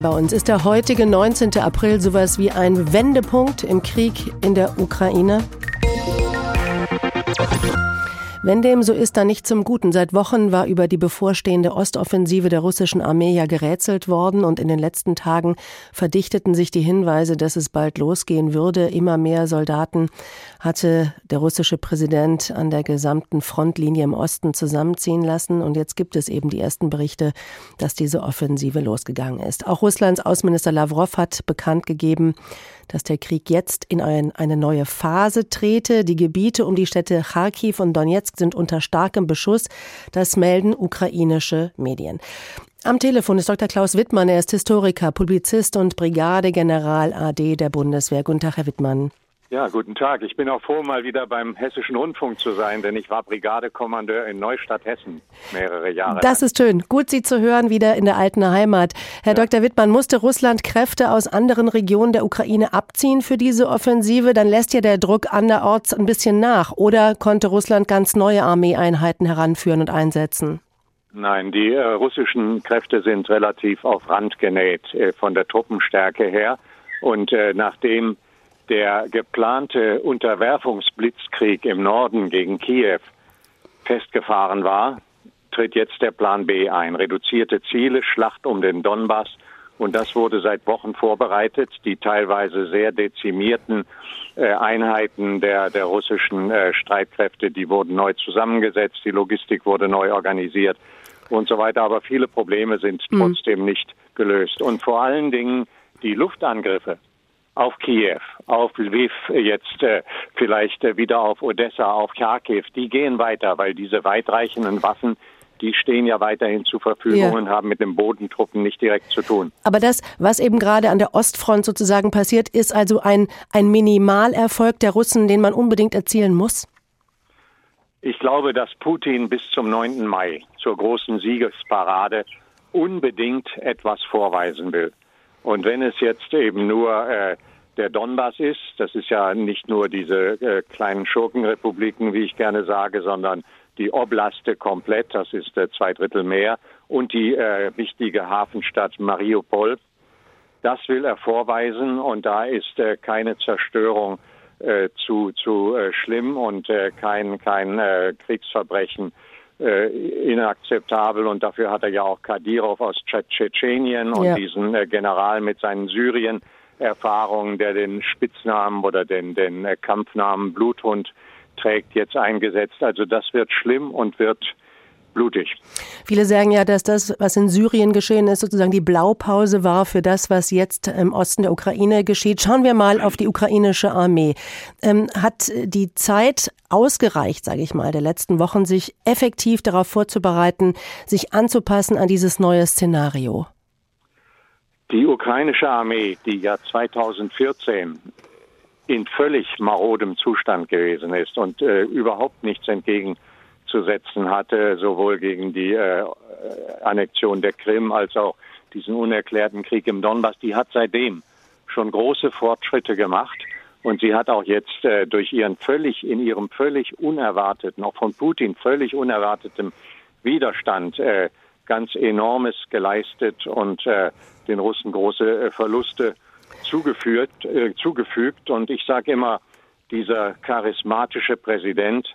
Bei uns ist der heutige 19. April sowas wie ein Wendepunkt im Krieg in der Ukraine. Wenn dem so ist, dann nicht zum Guten. Seit Wochen war über die bevorstehende Ostoffensive der russischen Armee ja gerätselt worden und in den letzten Tagen verdichteten sich die Hinweise, dass es bald losgehen würde. Immer mehr Soldaten hatte der russische Präsident an der gesamten Frontlinie im Osten zusammenziehen lassen und jetzt gibt es eben die ersten Berichte, dass diese Offensive losgegangen ist. Auch Russlands Außenminister Lavrov hat bekannt gegeben, dass der Krieg jetzt in ein, eine neue Phase trete. Die Gebiete um die Städte Kharkiv und Donetsk sind unter starkem Beschuss. Das melden ukrainische Medien. Am Telefon ist Dr. Klaus Wittmann. Er ist Historiker, Publizist und Brigadegeneral AD der Bundeswehr. Guten Tag, Herr Wittmann. Ja, guten Tag. Ich bin auch froh, mal wieder beim Hessischen Rundfunk zu sein, denn ich war Brigadekommandeur in Neustadt, Hessen, mehrere Jahre. Das ist schön. Gut, Sie zu hören, wieder in der alten Heimat. Herr ja. Dr. Wittmann, musste Russland Kräfte aus anderen Regionen der Ukraine abziehen für diese Offensive? Dann lässt ja der Druck anderorts ein bisschen nach. Oder konnte Russland ganz neue Armeeeinheiten heranführen und einsetzen? Nein, die äh, russischen Kräfte sind relativ auf Rand genäht äh, von der Truppenstärke her. Und äh, nachdem der geplante Unterwerfungsblitzkrieg im Norden gegen Kiew festgefahren war, tritt jetzt der Plan B ein. Reduzierte Ziele, Schlacht um den Donbass. Und das wurde seit Wochen vorbereitet. Die teilweise sehr dezimierten äh, Einheiten der, der russischen äh, Streitkräfte, die wurden neu zusammengesetzt. Die Logistik wurde neu organisiert und so weiter. Aber viele Probleme sind mhm. trotzdem nicht gelöst. Und vor allen Dingen die Luftangriffe auf Kiew, auf Lviv, jetzt äh, vielleicht äh, wieder auf Odessa, auf Kharkiv, die gehen weiter, weil diese weitreichenden Waffen die stehen ja weiterhin zur Verfügung ja. und haben mit den Bodentruppen nicht direkt zu tun. Aber das, was eben gerade an der Ostfront sozusagen passiert, ist also ein, ein Minimalerfolg der Russen, den man unbedingt erzielen muss? Ich glaube, dass Putin bis zum 9. Mai zur großen Siegesparade unbedingt etwas vorweisen will. Und wenn es jetzt eben nur äh, der Donbass ist. Das ist ja nicht nur diese äh, kleinen Schurkenrepubliken, wie ich gerne sage, sondern die Oblaste komplett, das ist äh, zwei Drittel mehr, und die äh, wichtige Hafenstadt Mariupol. Das will er vorweisen und da ist äh, keine Zerstörung äh, zu, zu äh, schlimm und kein, kein Kriegsverbrechen inakzeptabel und dafür hat er ja auch Kadyrov aus Tschetschenien und ja. diesen äh, General mit seinen Syrien Erfahrung, der den Spitznamen oder den, den Kampfnamen Bluthund trägt, jetzt eingesetzt. Also das wird schlimm und wird blutig. Viele sagen ja, dass das, was in Syrien geschehen ist, sozusagen die Blaupause war für das, was jetzt im Osten der Ukraine geschieht. Schauen wir mal auf die ukrainische Armee. Ähm, hat die Zeit ausgereicht, sage ich mal, der letzten Wochen, sich effektiv darauf vorzubereiten, sich anzupassen an dieses neue Szenario? Die ukrainische Armee, die ja 2014 in völlig marodem Zustand gewesen ist und äh, überhaupt nichts entgegenzusetzen hatte, sowohl gegen die äh, Annexion der Krim als auch diesen unerklärten Krieg im Donbass, die hat seitdem schon große Fortschritte gemacht. Und sie hat auch jetzt äh, durch ihren völlig, in ihrem völlig unerwarteten, auch von Putin völlig unerwarteten Widerstand äh, ganz enormes geleistet und äh, den Russen große äh, Verluste zugeführt, äh, zugefügt. Und ich sage immer, dieser charismatische Präsident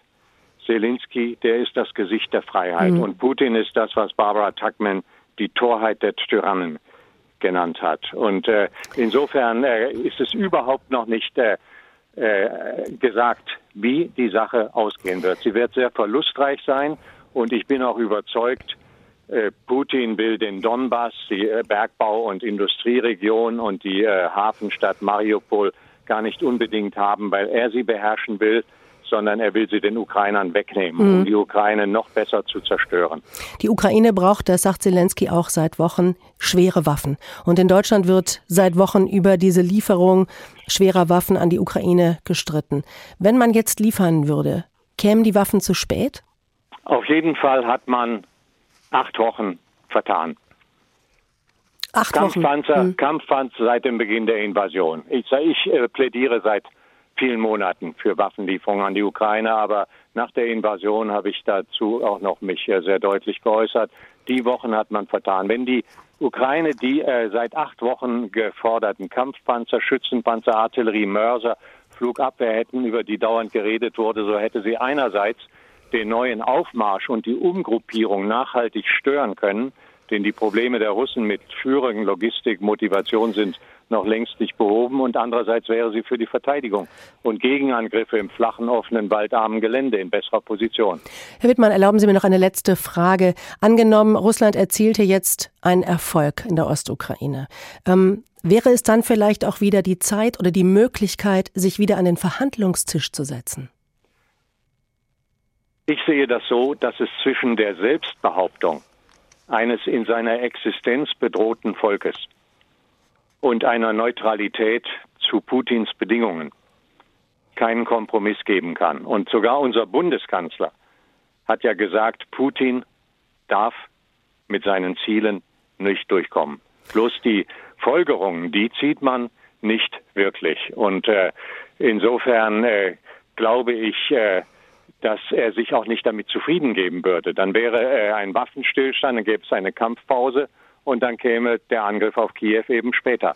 Zelensky, der ist das Gesicht der Freiheit. Mhm. Und Putin ist das, was Barbara Tuckman die Torheit der Tyrannen genannt hat. Und äh, insofern äh, ist es überhaupt noch nicht äh, äh, gesagt, wie die Sache ausgehen wird. Sie wird sehr verlustreich sein und ich bin auch überzeugt, Putin will den Donbass, die äh, Bergbau- und Industrieregion und die äh, Hafenstadt Mariupol gar nicht unbedingt haben, weil er sie beherrschen will, sondern er will sie den Ukrainern wegnehmen, mhm. um die Ukraine noch besser zu zerstören. Die Ukraine braucht, das sagt Zelensky auch seit Wochen, schwere Waffen. Und in Deutschland wird seit Wochen über diese Lieferung schwerer Waffen an die Ukraine gestritten. Wenn man jetzt liefern würde, kämen die Waffen zu spät? Auf jeden Fall hat man acht Wochen vertan. Acht Kampfpanzer, Wochen. Hm. Kampfpanzer seit dem Beginn der Invasion. Ich, ich äh, plädiere seit vielen Monaten für Waffenlieferungen an die Ukraine. Aber nach der Invasion habe ich dazu auch noch mich äh, sehr deutlich geäußert. Die Wochen hat man vertan. Wenn die Ukraine die äh, seit acht Wochen geforderten Kampfpanzer, Schützenpanzer, Artillerie, Mörser, Flugabwehr hätten, über die dauernd geredet wurde, so hätte sie einerseits den neuen Aufmarsch und die Umgruppierung nachhaltig stören können, denn die Probleme der Russen mit Führung, Logistik, Motivation sind noch längst nicht behoben und andererseits wäre sie für die Verteidigung und Gegenangriffe im flachen, offenen, waldarmen Gelände in besserer Position. Herr Wittmann, erlauben Sie mir noch eine letzte Frage. Angenommen, Russland erzielte jetzt einen Erfolg in der Ostukraine. Ähm, wäre es dann vielleicht auch wieder die Zeit oder die Möglichkeit, sich wieder an den Verhandlungstisch zu setzen? Ich sehe das so, dass es zwischen der Selbstbehauptung eines in seiner Existenz bedrohten Volkes und einer Neutralität zu Putins Bedingungen keinen Kompromiss geben kann. Und sogar unser Bundeskanzler hat ja gesagt, Putin darf mit seinen Zielen nicht durchkommen. Bloß die Folgerungen, die zieht man nicht wirklich. Und äh, insofern äh, glaube ich, äh, dass er sich auch nicht damit zufrieden geben würde. Dann wäre äh, ein Waffenstillstand, dann gäbe es eine Kampfpause und dann käme der Angriff auf Kiew eben später.